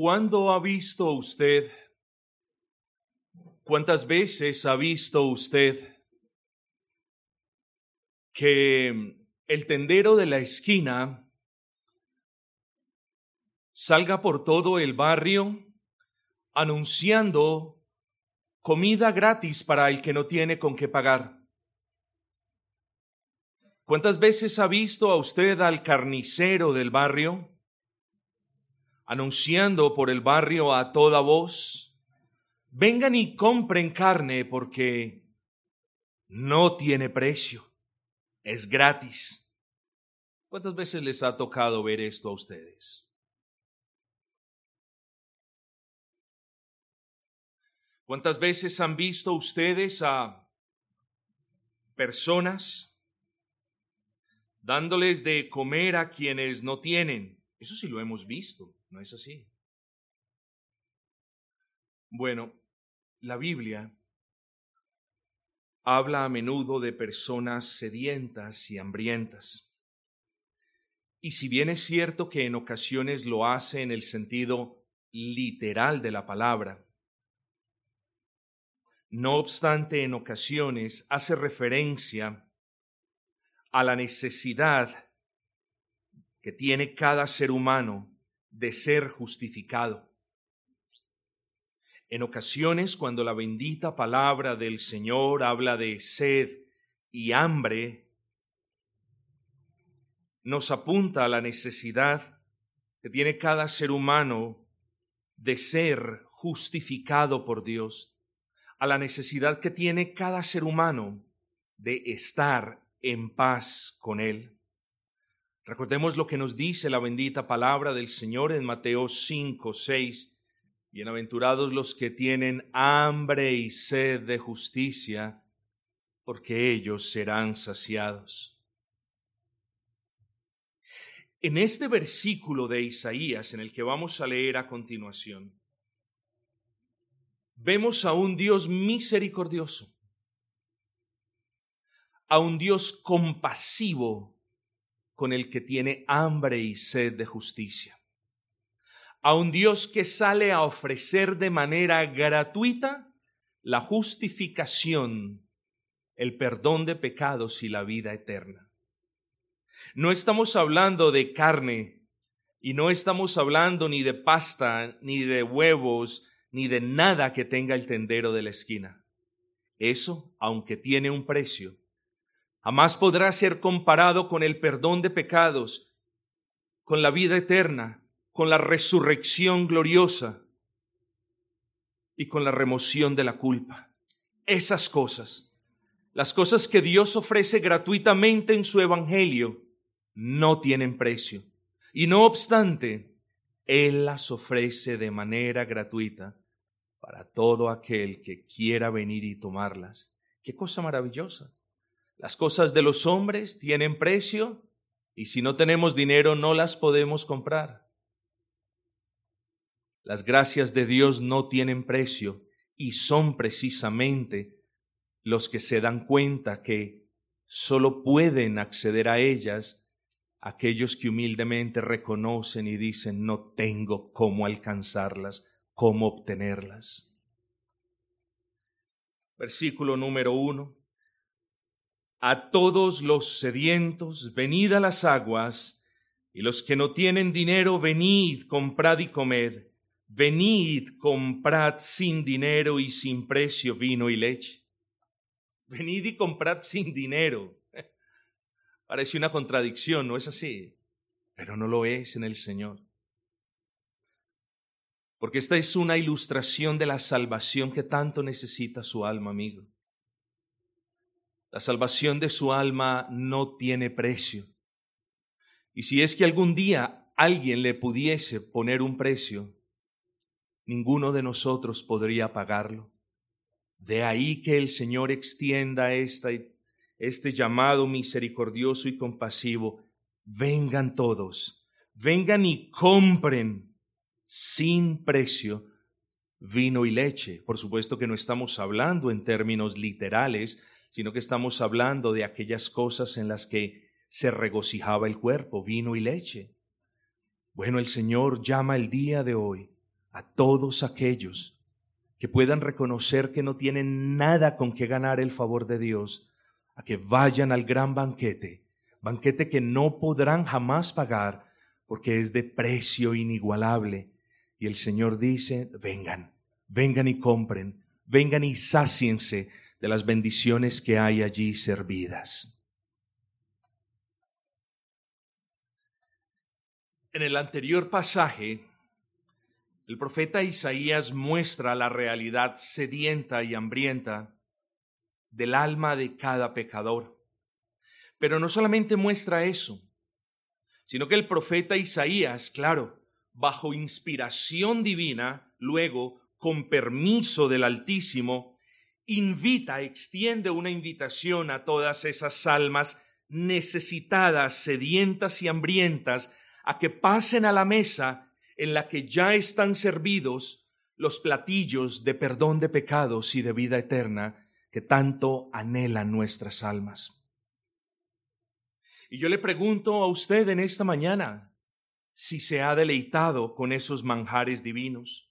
¿Cuándo ha visto usted, cuántas veces ha visto usted que el tendero de la esquina salga por todo el barrio anunciando comida gratis para el que no tiene con qué pagar? ¿Cuántas veces ha visto a usted al carnicero del barrio anunciando por el barrio a toda voz? Vengan y compren carne porque no tiene precio, es gratis. ¿Cuántas veces les ha tocado ver esto a ustedes? ¿Cuántas veces han visto ustedes a personas dándoles de comer a quienes no tienen? Eso sí lo hemos visto, ¿no es así? Bueno, la Biblia habla a menudo de personas sedientas y hambrientas. Y si bien es cierto que en ocasiones lo hace en el sentido literal de la palabra, no obstante, en ocasiones hace referencia a la necesidad que tiene cada ser humano de ser justificado. En ocasiones, cuando la bendita palabra del Señor habla de sed y hambre, nos apunta a la necesidad que tiene cada ser humano de ser justificado por Dios a la necesidad que tiene cada ser humano de estar en paz con Él. Recordemos lo que nos dice la bendita palabra del Señor en Mateo 5, 6. Bienaventurados los que tienen hambre y sed de justicia, porque ellos serán saciados. En este versículo de Isaías, en el que vamos a leer a continuación, vemos a un Dios misericordioso, a un Dios compasivo con el que tiene hambre y sed de justicia, a un Dios que sale a ofrecer de manera gratuita la justificación, el perdón de pecados y la vida eterna. No estamos hablando de carne y no estamos hablando ni de pasta, ni de huevos, ni de nada que tenga el tendero de la esquina. Eso, aunque tiene un precio, jamás podrá ser comparado con el perdón de pecados, con la vida eterna, con la resurrección gloriosa y con la remoción de la culpa. Esas cosas, las cosas que Dios ofrece gratuitamente en su Evangelio, no tienen precio. Y no obstante, él las ofrece de manera gratuita para todo aquel que quiera venir y tomarlas. Qué cosa maravillosa. Las cosas de los hombres tienen precio y si no tenemos dinero no las podemos comprar. Las gracias de Dios no tienen precio y son precisamente los que se dan cuenta que solo pueden acceder a ellas aquellos que humildemente reconocen y dicen, no tengo cómo alcanzarlas, cómo obtenerlas. Versículo número uno. A todos los sedientos, venid a las aguas, y los que no tienen dinero, venid, comprad y comed. Venid, comprad sin dinero y sin precio vino y leche. Venid y comprad sin dinero. Parece una contradicción, ¿no es así? Pero no lo es en el Señor. Porque esta es una ilustración de la salvación que tanto necesita su alma, amigo. La salvación de su alma no tiene precio. Y si es que algún día alguien le pudiese poner un precio, ninguno de nosotros podría pagarlo. De ahí que el Señor extienda esta este llamado misericordioso y compasivo, vengan todos, vengan y compren sin precio vino y leche. Por supuesto que no estamos hablando en términos literales, sino que estamos hablando de aquellas cosas en las que se regocijaba el cuerpo, vino y leche. Bueno, el Señor llama el día de hoy a todos aquellos que puedan reconocer que no tienen nada con que ganar el favor de Dios, a que vayan al gran banquete, banquete que no podrán jamás pagar porque es de precio inigualable. Y el Señor dice, vengan, vengan y compren, vengan y sáciense de las bendiciones que hay allí servidas. En el anterior pasaje, el profeta Isaías muestra la realidad sedienta y hambrienta del alma de cada pecador. Pero no solamente muestra eso, sino que el profeta Isaías, claro, bajo inspiración divina, luego, con permiso del Altísimo, invita, extiende una invitación a todas esas almas necesitadas, sedientas y hambrientas, a que pasen a la mesa en la que ya están servidos los platillos de perdón de pecados y de vida eterna que tanto anhelan nuestras almas. Y yo le pregunto a usted en esta mañana si se ha deleitado con esos manjares divinos.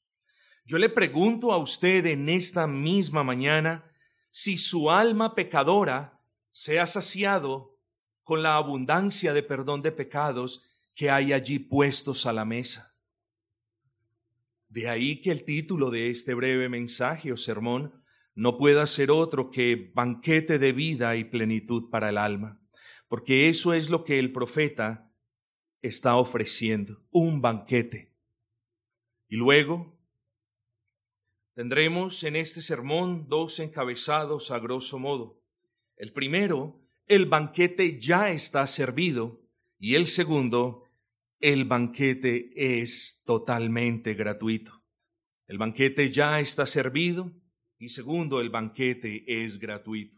Yo le pregunto a usted en esta misma mañana si su alma pecadora se ha saciado con la abundancia de perdón de pecados que hay allí puestos a la mesa. De ahí que el título de este breve mensaje o sermón no pueda ser otro que banquete de vida y plenitud para el alma, porque eso es lo que el profeta está ofreciendo, un banquete. Y luego tendremos en este sermón dos encabezados a grosso modo. El primero, el banquete ya está servido, y el segundo, el banquete es totalmente gratuito. El banquete ya está servido y segundo, el banquete es gratuito.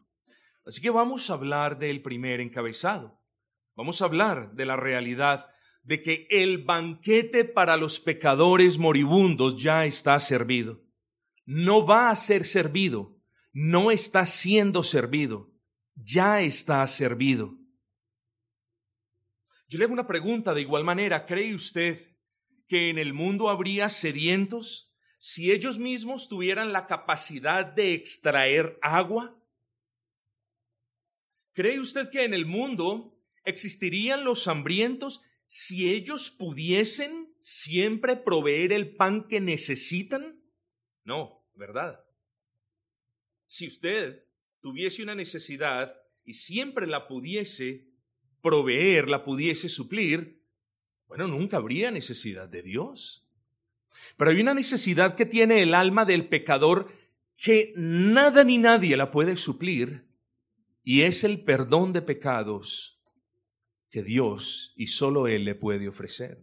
Así que vamos a hablar del primer encabezado. Vamos a hablar de la realidad de que el banquete para los pecadores moribundos ya está servido. No va a ser servido, no está siendo servido, ya está servido. Yo le hago una pregunta de igual manera. ¿Cree usted que en el mundo habría sedientos si ellos mismos tuvieran la capacidad de extraer agua? ¿Cree usted que en el mundo existirían los hambrientos si ellos pudiesen siempre proveer el pan que necesitan? No, ¿verdad? Si usted tuviese una necesidad y siempre la pudiese proveer, la pudiese suplir, bueno, nunca habría necesidad de Dios. Pero hay una necesidad que tiene el alma del pecador que nada ni nadie la puede suplir, y es el perdón de pecados que Dios y solo Él le puede ofrecer.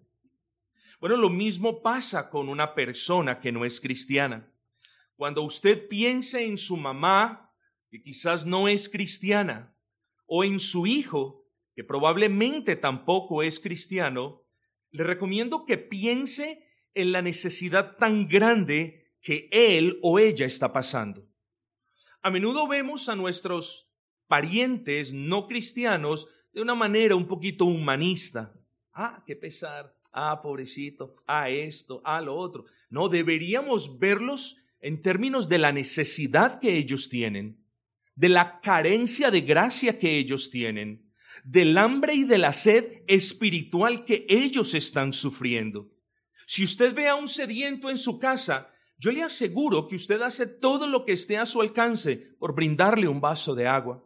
Bueno, lo mismo pasa con una persona que no es cristiana. Cuando usted piense en su mamá, que quizás no es cristiana, o en su hijo, que probablemente tampoco es cristiano, le recomiendo que piense en la necesidad tan grande que él o ella está pasando. A menudo vemos a nuestros parientes no cristianos de una manera un poquito humanista. Ah, qué pesar. Ah, pobrecito. Ah, esto. Ah, lo otro. No, deberíamos verlos en términos de la necesidad que ellos tienen, de la carencia de gracia que ellos tienen del hambre y de la sed espiritual que ellos están sufriendo. Si usted ve a un sediento en su casa, yo le aseguro que usted hace todo lo que esté a su alcance por brindarle un vaso de agua.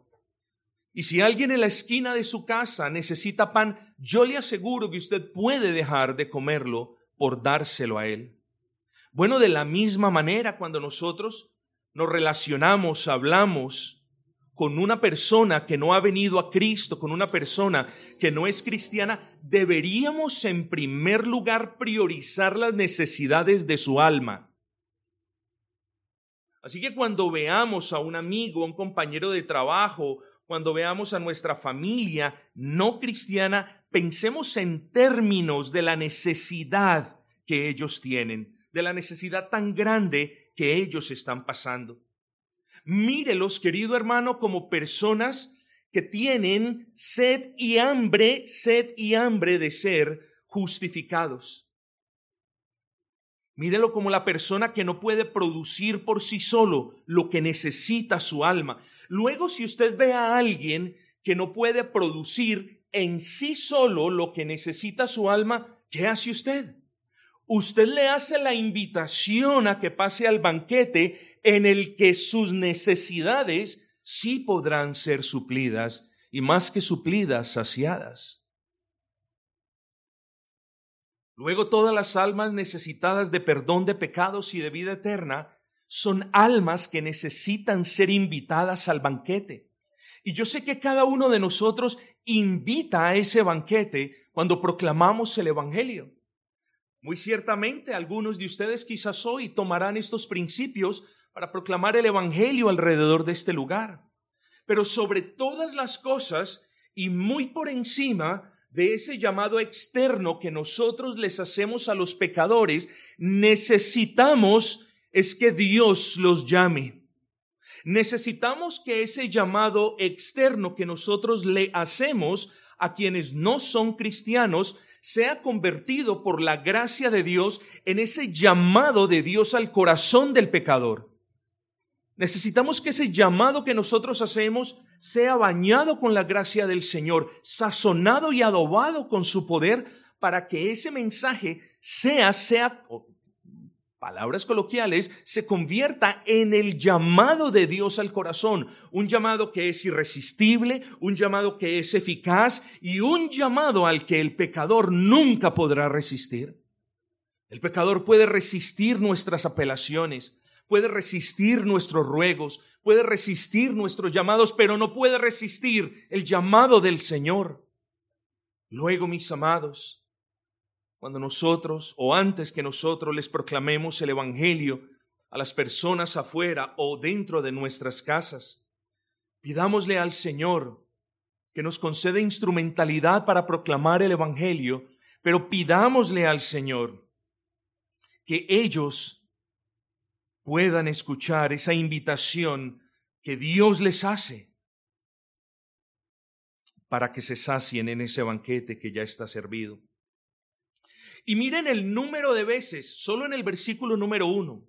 Y si alguien en la esquina de su casa necesita pan, yo le aseguro que usted puede dejar de comerlo por dárselo a él. Bueno, de la misma manera, cuando nosotros nos relacionamos, hablamos, con una persona que no ha venido a Cristo, con una persona que no es cristiana, deberíamos en primer lugar priorizar las necesidades de su alma. Así que cuando veamos a un amigo, a un compañero de trabajo, cuando veamos a nuestra familia no cristiana, pensemos en términos de la necesidad que ellos tienen, de la necesidad tan grande que ellos están pasando. Mírelos, querido hermano, como personas que tienen sed y hambre, sed y hambre de ser justificados. Mírelo como la persona que no puede producir por sí solo lo que necesita su alma. Luego, si usted ve a alguien que no puede producir en sí solo lo que necesita su alma, ¿qué hace usted? Usted le hace la invitación a que pase al banquete en el que sus necesidades sí podrán ser suplidas y más que suplidas, saciadas. Luego todas las almas necesitadas de perdón de pecados y de vida eterna son almas que necesitan ser invitadas al banquete. Y yo sé que cada uno de nosotros invita a ese banquete cuando proclamamos el Evangelio. Muy ciertamente algunos de ustedes quizás hoy tomarán estos principios para proclamar el Evangelio alrededor de este lugar. Pero sobre todas las cosas y muy por encima, de ese llamado externo que nosotros les hacemos a los pecadores, necesitamos es que Dios los llame. Necesitamos que ese llamado externo que nosotros le hacemos a quienes no son cristianos sea convertido por la gracia de Dios en ese llamado de Dios al corazón del pecador. Necesitamos que ese llamado que nosotros hacemos sea bañado con la gracia del Señor, sazonado y adobado con su poder para que ese mensaje sea, sea, palabras coloquiales, se convierta en el llamado de Dios al corazón, un llamado que es irresistible, un llamado que es eficaz y un llamado al que el pecador nunca podrá resistir. El pecador puede resistir nuestras apelaciones, puede resistir nuestros ruegos, puede resistir nuestros llamados, pero no puede resistir el llamado del Señor. Luego, mis amados, cuando nosotros o antes que nosotros les proclamemos el Evangelio a las personas afuera o dentro de nuestras casas, pidámosle al Señor que nos conceda instrumentalidad para proclamar el Evangelio, pero pidámosle al Señor que ellos puedan escuchar esa invitación que Dios les hace para que se sacien en ese banquete que ya está servido. Y miren el número de veces, solo en el versículo número uno,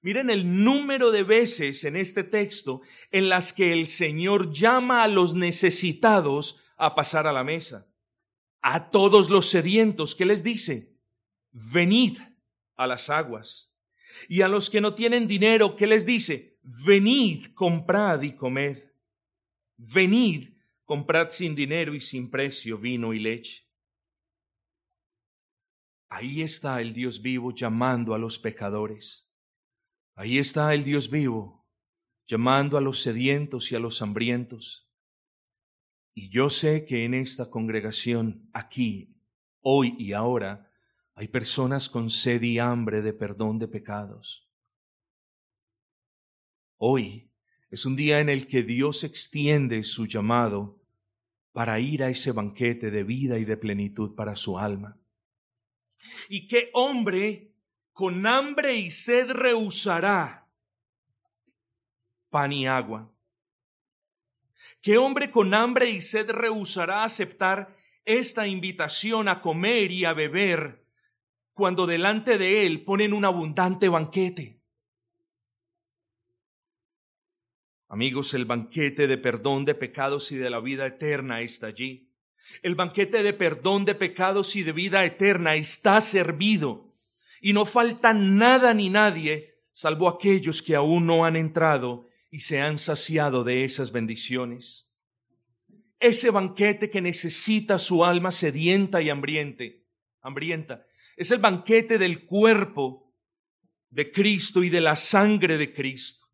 miren el número de veces en este texto en las que el Señor llama a los necesitados a pasar a la mesa. A todos los sedientos, ¿qué les dice? Venid a las aguas. Y a los que no tienen dinero, ¿qué les dice? Venid, comprad y comed. Venid, comprad sin dinero y sin precio vino y leche. Ahí está el Dios vivo llamando a los pecadores. Ahí está el Dios vivo llamando a los sedientos y a los hambrientos. Y yo sé que en esta congregación, aquí, hoy y ahora, hay personas con sed y hambre de perdón de pecados. Hoy es un día en el que Dios extiende su llamado para ir a ese banquete de vida y de plenitud para su alma. ¿Y qué hombre con hambre y sed rehusará pan y agua? ¿Qué hombre con hambre y sed rehusará aceptar esta invitación a comer y a beber cuando delante de Él ponen un abundante banquete. Amigos, el banquete de perdón de pecados y de la vida eterna está allí. El banquete de perdón de pecados y de vida eterna está servido. Y no falta nada ni nadie, salvo aquellos que aún no han entrado y se han saciado de esas bendiciones. Ese banquete que necesita su alma sedienta y hambriente, hambrienta, es el banquete del cuerpo de Cristo y de la sangre de Cristo.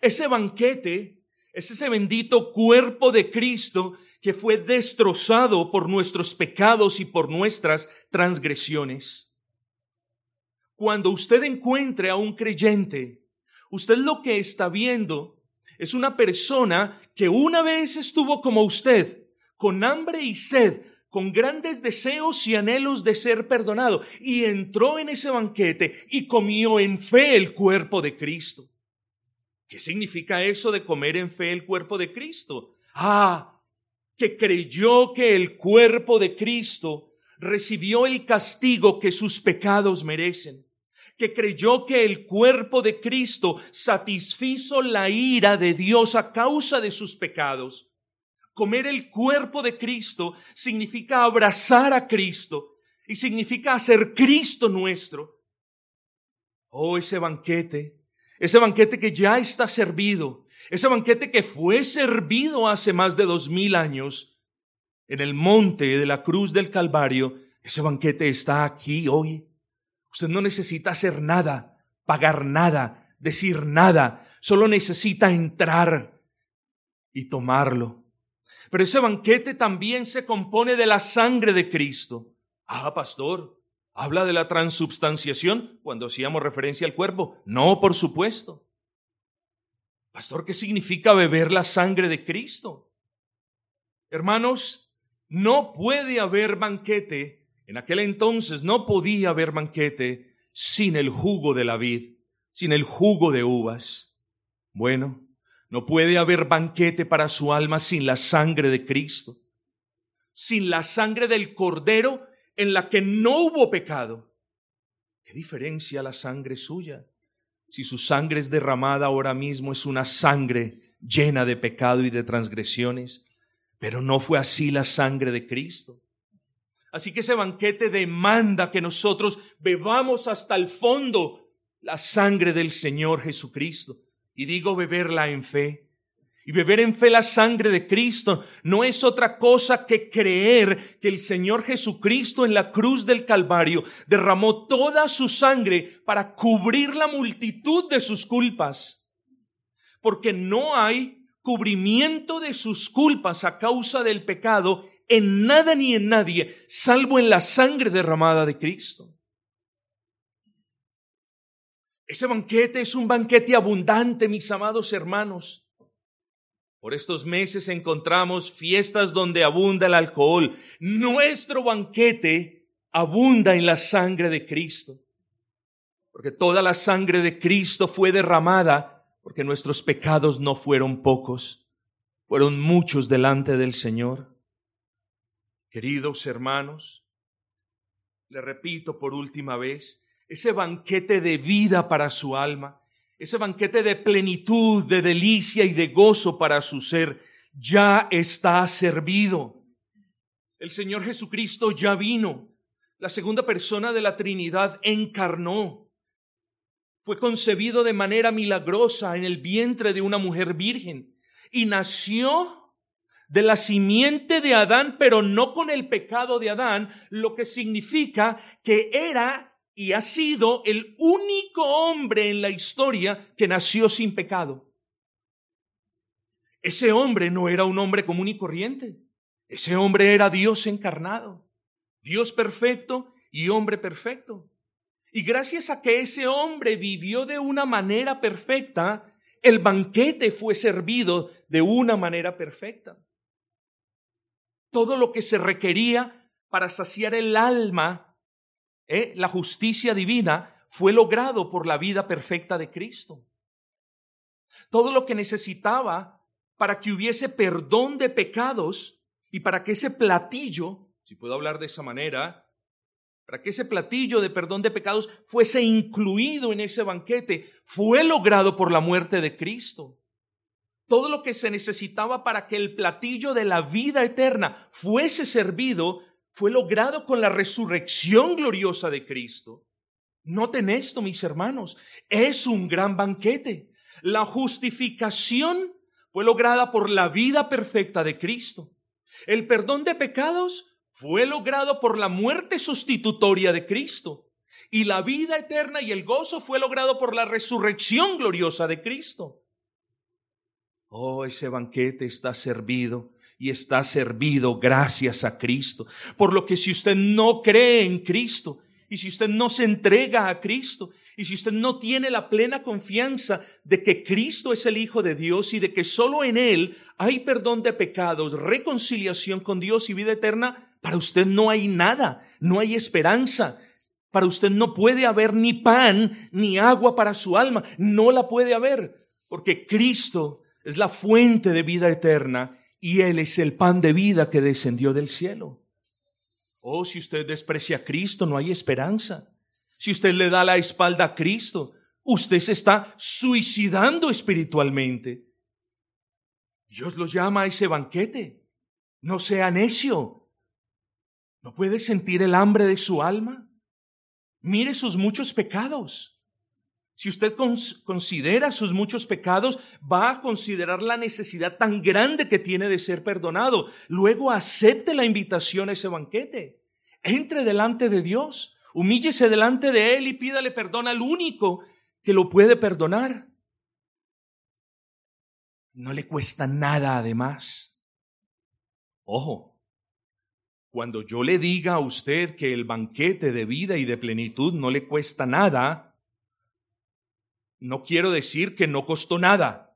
Ese banquete es ese bendito cuerpo de Cristo que fue destrozado por nuestros pecados y por nuestras transgresiones. Cuando usted encuentre a un creyente, usted lo que está viendo es una persona que una vez estuvo como usted, con hambre y sed, con grandes deseos y anhelos de ser perdonado, y entró en ese banquete y comió en fe el cuerpo de Cristo. ¿Qué significa eso de comer en fe el cuerpo de Cristo? Ah, que creyó que el cuerpo de Cristo recibió el castigo que sus pecados merecen. que creyó que el cuerpo de Cristo satisfizo la ira de Dios a causa de sus pecados. Comer el cuerpo de Cristo significa abrazar a Cristo y significa hacer Cristo nuestro. Oh, ese banquete, ese banquete que ya está servido, ese banquete que fue servido hace más de dos mil años en el monte de la cruz del Calvario, ese banquete está aquí hoy. Usted no necesita hacer nada, pagar nada, decir nada, solo necesita entrar y tomarlo. Pero ese banquete también se compone de la sangre de Cristo. Ah, pastor, ¿habla de la transubstanciación cuando hacíamos referencia al cuerpo? No, por supuesto. Pastor, ¿qué significa beber la sangre de Cristo? Hermanos, no puede haber banquete en aquel entonces no podía haber banquete sin el jugo de la vid, sin el jugo de uvas. Bueno, no puede haber banquete para su alma sin la sangre de Cristo, sin la sangre del Cordero en la que no hubo pecado. ¿Qué diferencia la sangre suya? Si su sangre es derramada ahora mismo es una sangre llena de pecado y de transgresiones, pero no fue así la sangre de Cristo. Así que ese banquete demanda que nosotros bebamos hasta el fondo la sangre del Señor Jesucristo. Y digo beberla en fe. Y beber en fe la sangre de Cristo no es otra cosa que creer que el Señor Jesucristo en la cruz del Calvario derramó toda su sangre para cubrir la multitud de sus culpas. Porque no hay cubrimiento de sus culpas a causa del pecado en nada ni en nadie, salvo en la sangre derramada de Cristo. Ese banquete es un banquete abundante, mis amados hermanos. Por estos meses encontramos fiestas donde abunda el alcohol. Nuestro banquete abunda en la sangre de Cristo. Porque toda la sangre de Cristo fue derramada porque nuestros pecados no fueron pocos, fueron muchos delante del Señor. Queridos hermanos, le repito por última vez, ese banquete de vida para su alma, ese banquete de plenitud, de delicia y de gozo para su ser, ya está servido. El Señor Jesucristo ya vino. La segunda persona de la Trinidad encarnó. Fue concebido de manera milagrosa en el vientre de una mujer virgen y nació de la simiente de Adán, pero no con el pecado de Adán, lo que significa que era y ha sido el único hombre en la historia que nació sin pecado. Ese hombre no era un hombre común y corriente. Ese hombre era Dios encarnado, Dios perfecto y hombre perfecto. Y gracias a que ese hombre vivió de una manera perfecta, el banquete fue servido de una manera perfecta todo lo que se requería para saciar el alma, ¿eh? la justicia divina, fue logrado por la vida perfecta de Cristo. Todo lo que necesitaba para que hubiese perdón de pecados y para que ese platillo, si puedo hablar de esa manera, para que ese platillo de perdón de pecados fuese incluido en ese banquete, fue logrado por la muerte de Cristo. Todo lo que se necesitaba para que el platillo de la vida eterna fuese servido fue logrado con la resurrección gloriosa de Cristo. Noten esto, mis hermanos, es un gran banquete. La justificación fue lograda por la vida perfecta de Cristo. El perdón de pecados fue logrado por la muerte sustitutoria de Cristo. Y la vida eterna y el gozo fue logrado por la resurrección gloriosa de Cristo. Oh, ese banquete está servido y está servido gracias a Cristo. Por lo que si usted no cree en Cristo y si usted no se entrega a Cristo y si usted no tiene la plena confianza de que Cristo es el Hijo de Dios y de que solo en Él hay perdón de pecados, reconciliación con Dios y vida eterna, para usted no hay nada, no hay esperanza. Para usted no puede haber ni pan ni agua para su alma, no la puede haber, porque Cristo es la fuente de vida eterna y Él es el pan de vida que descendió del cielo. Oh, si usted desprecia a Cristo, no hay esperanza. Si usted le da la espalda a Cristo, usted se está suicidando espiritualmente. Dios los llama a ese banquete. No sea necio. ¿No puede sentir el hambre de su alma? Mire sus muchos pecados. Si usted considera sus muchos pecados, va a considerar la necesidad tan grande que tiene de ser perdonado. Luego acepte la invitación a ese banquete. Entre delante de Dios, humíllese delante de Él y pídale perdón al único que lo puede perdonar. No le cuesta nada además. Ojo, cuando yo le diga a usted que el banquete de vida y de plenitud no le cuesta nada, no quiero decir que no costó nada.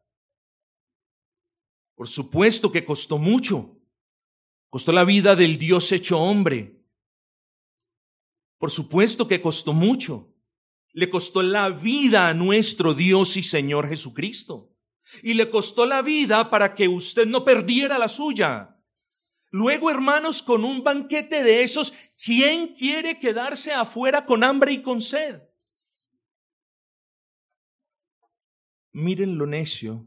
Por supuesto que costó mucho. Costó la vida del Dios hecho hombre. Por supuesto que costó mucho. Le costó la vida a nuestro Dios y Señor Jesucristo. Y le costó la vida para que usted no perdiera la suya. Luego, hermanos, con un banquete de esos, ¿quién quiere quedarse afuera con hambre y con sed? Miren lo necio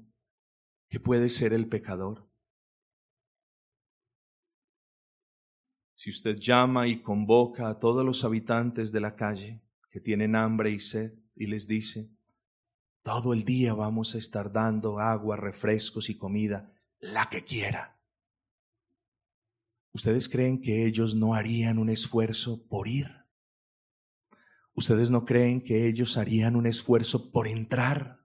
que puede ser el pecador. Si usted llama y convoca a todos los habitantes de la calle que tienen hambre y sed y les dice, todo el día vamos a estar dando agua, refrescos y comida, la que quiera. ¿Ustedes creen que ellos no harían un esfuerzo por ir? ¿Ustedes no creen que ellos harían un esfuerzo por entrar?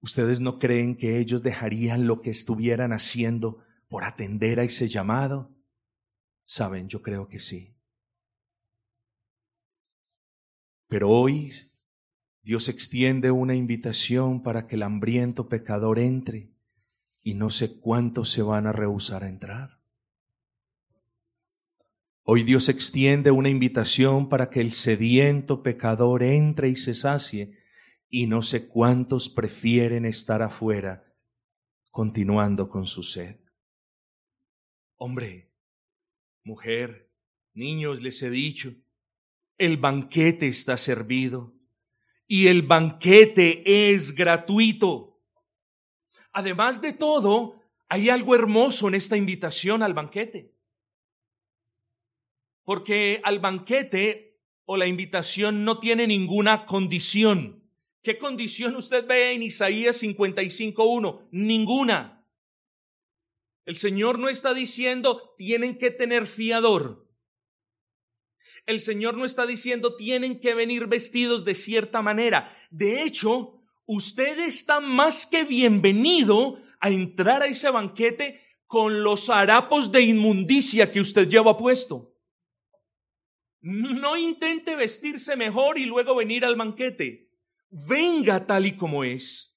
¿Ustedes no creen que ellos dejarían lo que estuvieran haciendo por atender a ese llamado? Saben, yo creo que sí. Pero hoy Dios extiende una invitación para que el hambriento pecador entre y no sé cuántos se van a rehusar a entrar. Hoy Dios extiende una invitación para que el sediento pecador entre y se sacie y no sé cuántos prefieren estar afuera continuando con su sed. Hombre, mujer, niños, les he dicho, el banquete está servido y el banquete es gratuito. Además de todo, hay algo hermoso en esta invitación al banquete. Porque al banquete o la invitación no tiene ninguna condición. ¿Qué condición usted ve en Isaías 55.1? Ninguna. El Señor no está diciendo tienen que tener fiador. El Señor no está diciendo tienen que venir vestidos de cierta manera. De hecho, usted está más que bienvenido a entrar a ese banquete con los harapos de inmundicia que usted lleva puesto. No intente vestirse mejor y luego venir al banquete venga tal y como es,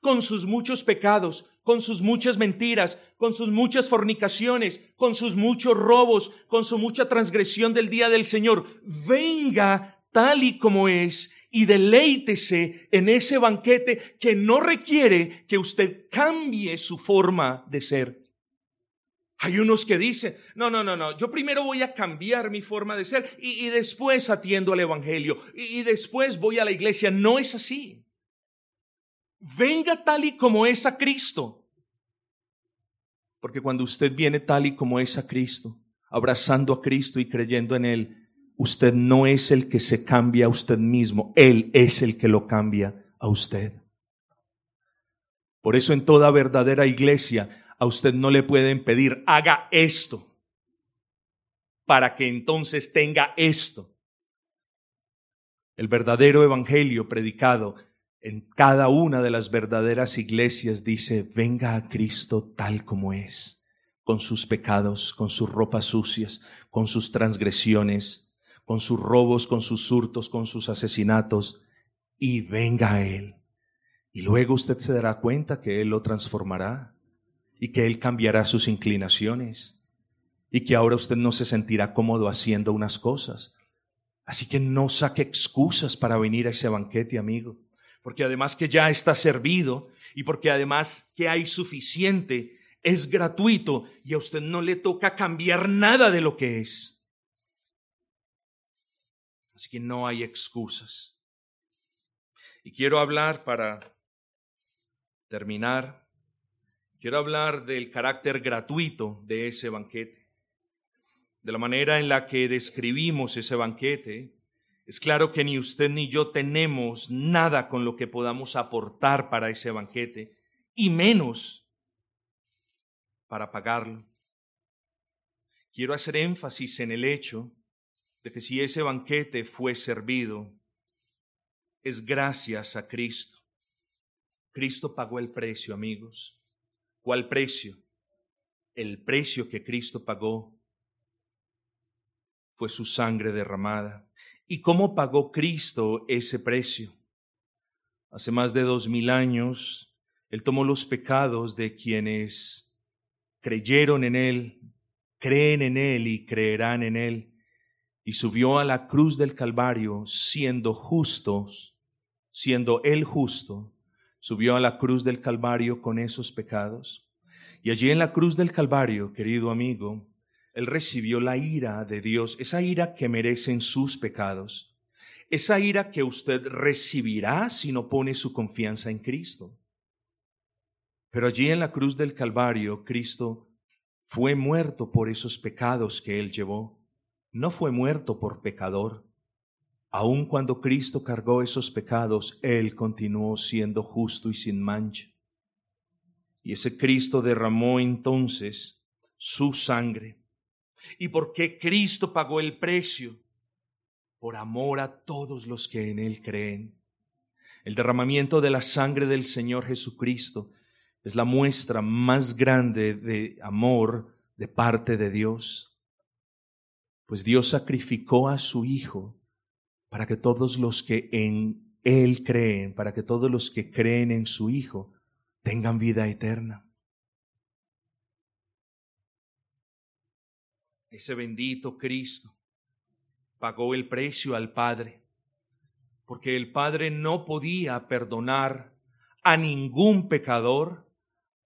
con sus muchos pecados, con sus muchas mentiras, con sus muchas fornicaciones, con sus muchos robos, con su mucha transgresión del día del Señor. Venga tal y como es y deleítese en ese banquete que no requiere que usted cambie su forma de ser. Hay unos que dicen, no, no, no, no, yo primero voy a cambiar mi forma de ser y, después atiendo al Evangelio y, y después voy a la iglesia. No es así. Venga tal y como es a Cristo. Porque cuando usted viene tal y como es a Cristo, abrazando a Cristo y creyendo en Él, usted no es el que se cambia a usted mismo, Él es el que lo cambia a usted. Por eso en toda verdadera iglesia a usted no le pueden pedir, haga esto, para que entonces tenga esto. El verdadero evangelio predicado en cada una de las verdaderas iglesias dice, venga a Cristo tal como es, con sus pecados, con sus ropas sucias, con sus transgresiones, con sus robos, con sus hurtos, con sus asesinatos, y venga a Él. Y luego usted se dará cuenta que Él lo transformará y que Él cambiará sus inclinaciones y que ahora usted no se sentirá cómodo haciendo unas cosas. Así que no saque excusas para venir a ese banquete, amigo, porque además que ya está servido y porque además que hay suficiente, es gratuito y a usted no le toca cambiar nada de lo que es. Así que no hay excusas. Y quiero hablar para terminar, quiero hablar del carácter gratuito de ese banquete, de la manera en la que describimos ese banquete. Es claro que ni usted ni yo tenemos nada con lo que podamos aportar para ese banquete, y menos para pagarlo. Quiero hacer énfasis en el hecho de que si ese banquete fue servido, es gracias a Cristo. Cristo pagó el precio, amigos. ¿Cuál precio? El precio que Cristo pagó fue su sangre derramada. ¿Y cómo pagó Cristo ese precio? Hace más de dos mil años, Él tomó los pecados de quienes creyeron en Él, creen en Él y creerán en Él, y subió a la cruz del Calvario siendo justos, siendo Él justo, subió a la cruz del Calvario con esos pecados. Y allí en la cruz del Calvario, querido amigo, Él recibió la ira de Dios, esa ira que merecen sus pecados, esa ira que usted recibirá si no pone su confianza en Cristo. Pero allí en la cruz del Calvario, Cristo fue muerto por esos pecados que Él llevó. No fue muerto por pecador, Aun cuando Cristo cargó esos pecados, Él continuó siendo justo y sin mancha. Y ese Cristo derramó entonces su sangre. ¿Y por qué Cristo pagó el precio? Por amor a todos los que en Él creen. El derramamiento de la sangre del Señor Jesucristo es la muestra más grande de amor de parte de Dios. Pues Dios sacrificó a su Hijo para que todos los que en Él creen, para que todos los que creen en su Hijo tengan vida eterna. Ese bendito Cristo pagó el precio al Padre, porque el Padre no podía perdonar a ningún pecador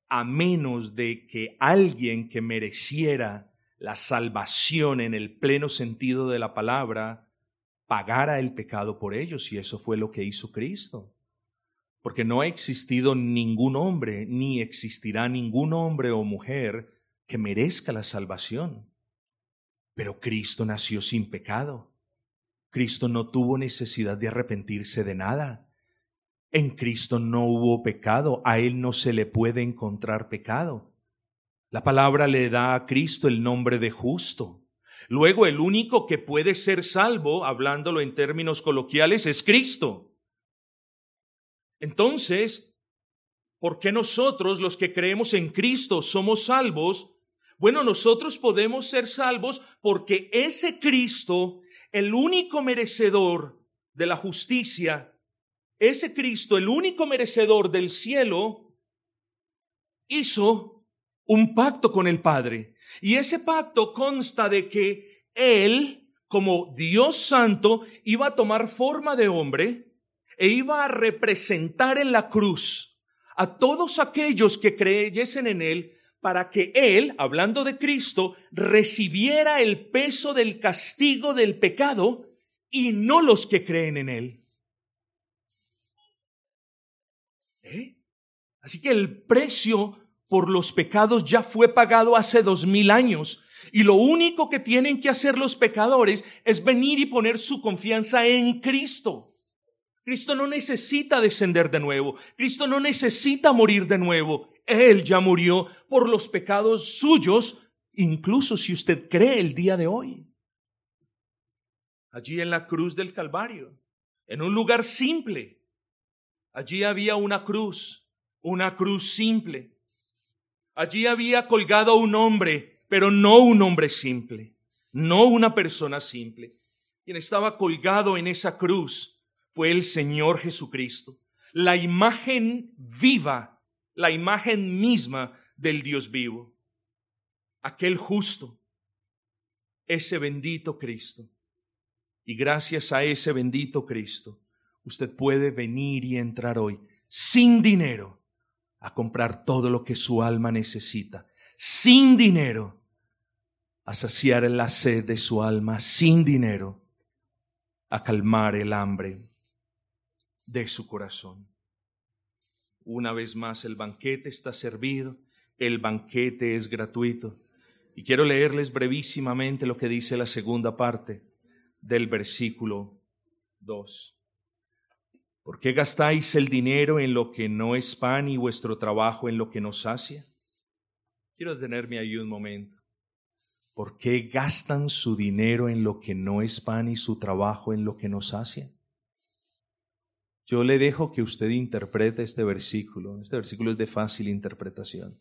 a menos de que alguien que mereciera la salvación en el pleno sentido de la palabra pagara el pecado por ellos y eso fue lo que hizo Cristo. Porque no ha existido ningún hombre, ni existirá ningún hombre o mujer que merezca la salvación. Pero Cristo nació sin pecado. Cristo no tuvo necesidad de arrepentirse de nada. En Cristo no hubo pecado, a Él no se le puede encontrar pecado. La palabra le da a Cristo el nombre de justo. Luego el único que puede ser salvo, hablándolo en términos coloquiales, es Cristo. Entonces, ¿por qué nosotros los que creemos en Cristo somos salvos? Bueno, nosotros podemos ser salvos porque ese Cristo, el único merecedor de la justicia, ese Cristo, el único merecedor del cielo, hizo un pacto con el Padre. Y ese pacto consta de que Él, como Dios Santo, iba a tomar forma de hombre e iba a representar en la cruz a todos aquellos que creyesen en Él para que Él, hablando de Cristo, recibiera el peso del castigo del pecado y no los que creen en Él. ¿Eh? Así que el precio por los pecados ya fue pagado hace dos mil años. Y lo único que tienen que hacer los pecadores es venir y poner su confianza en Cristo. Cristo no necesita descender de nuevo. Cristo no necesita morir de nuevo. Él ya murió por los pecados suyos, incluso si usted cree el día de hoy. Allí en la cruz del Calvario, en un lugar simple. Allí había una cruz, una cruz simple Allí había colgado un hombre, pero no un hombre simple, no una persona simple. Quien estaba colgado en esa cruz fue el Señor Jesucristo, la imagen viva, la imagen misma del Dios vivo, aquel justo, ese bendito Cristo. Y gracias a ese bendito Cristo, usted puede venir y entrar hoy sin dinero a comprar todo lo que su alma necesita, sin dinero, a saciar la sed de su alma, sin dinero, a calmar el hambre de su corazón. Una vez más, el banquete está servido, el banquete es gratuito. Y quiero leerles brevísimamente lo que dice la segunda parte del versículo 2. ¿Por qué gastáis el dinero en lo que no es pan y vuestro trabajo en lo que no sacia? Quiero detenerme ahí un momento. ¿Por qué gastan su dinero en lo que no es pan y su trabajo en lo que no sacia? Yo le dejo que usted interprete este versículo. Este versículo es de fácil interpretación,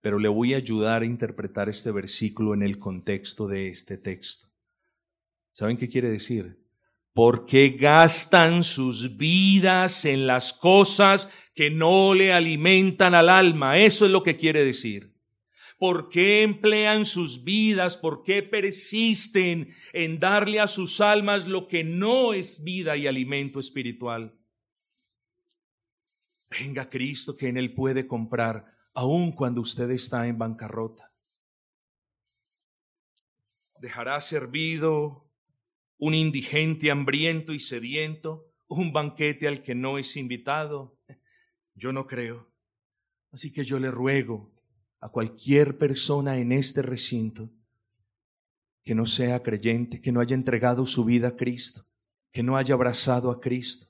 pero le voy a ayudar a interpretar este versículo en el contexto de este texto. ¿Saben qué quiere decir? Porque gastan sus vidas en las cosas que no le alimentan al alma. Eso es lo que quiere decir. ¿Por qué emplean sus vidas? ¿Por qué persisten en darle a sus almas lo que no es vida y alimento espiritual? Venga Cristo que en Él puede comprar, aun cuando usted está en bancarrota. Dejará servido un indigente hambriento y sediento, un banquete al que no es invitado? Yo no creo. Así que yo le ruego a cualquier persona en este recinto que no sea creyente, que no haya entregado su vida a Cristo, que no haya abrazado a Cristo,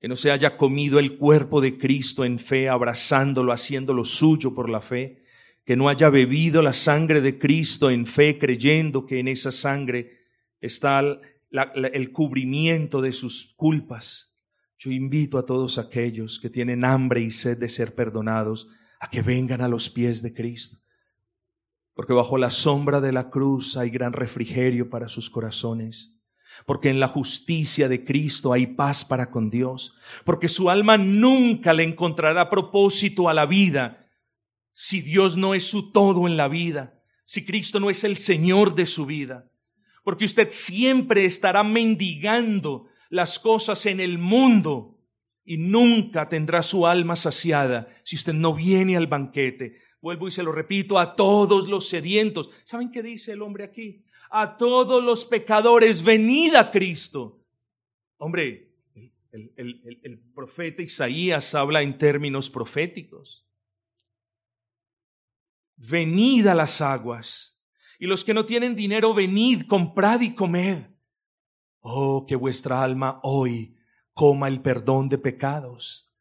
que no se haya comido el cuerpo de Cristo en fe, abrazándolo, haciéndolo suyo por la fe, que no haya bebido la sangre de Cristo en fe, creyendo que en esa sangre está el cubrimiento de sus culpas. Yo invito a todos aquellos que tienen hambre y sed de ser perdonados a que vengan a los pies de Cristo. Porque bajo la sombra de la cruz hay gran refrigerio para sus corazones. Porque en la justicia de Cristo hay paz para con Dios. Porque su alma nunca le encontrará propósito a la vida si Dios no es su todo en la vida. Si Cristo no es el Señor de su vida porque usted siempre estará mendigando las cosas en el mundo y nunca tendrá su alma saciada si usted no viene al banquete. Vuelvo y se lo repito, a todos los sedientos. ¿Saben qué dice el hombre aquí? A todos los pecadores, venid a Cristo. Hombre, el, el profeta Isaías habla en términos proféticos. Venid a las aguas y los que no tienen dinero, venid, comprad y comed. Oh, que vuestra alma hoy coma el perdón de pecados.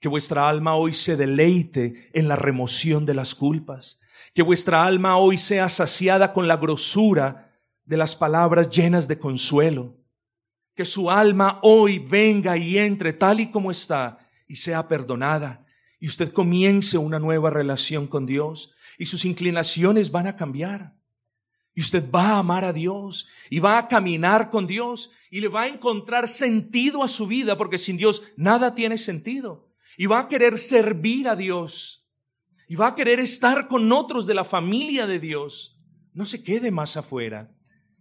Que vuestra alma hoy se deleite en la remoción de las culpas. Que vuestra alma hoy sea saciada con la grosura de las palabras llenas de consuelo. Que su alma hoy venga y entre tal y como está y sea perdonada. Y usted comience una nueva relación con Dios y sus inclinaciones van a cambiar. Y usted va a amar a Dios y va a caminar con Dios y le va a encontrar sentido a su vida porque sin Dios nada tiene sentido. Y va a querer servir a Dios y va a querer estar con otros de la familia de Dios. No se quede más afuera.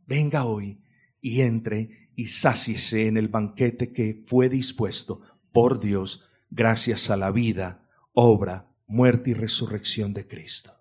Venga hoy y entre y sáciese en el banquete que fue dispuesto por Dios gracias a la vida, obra, muerte y resurrección de Cristo.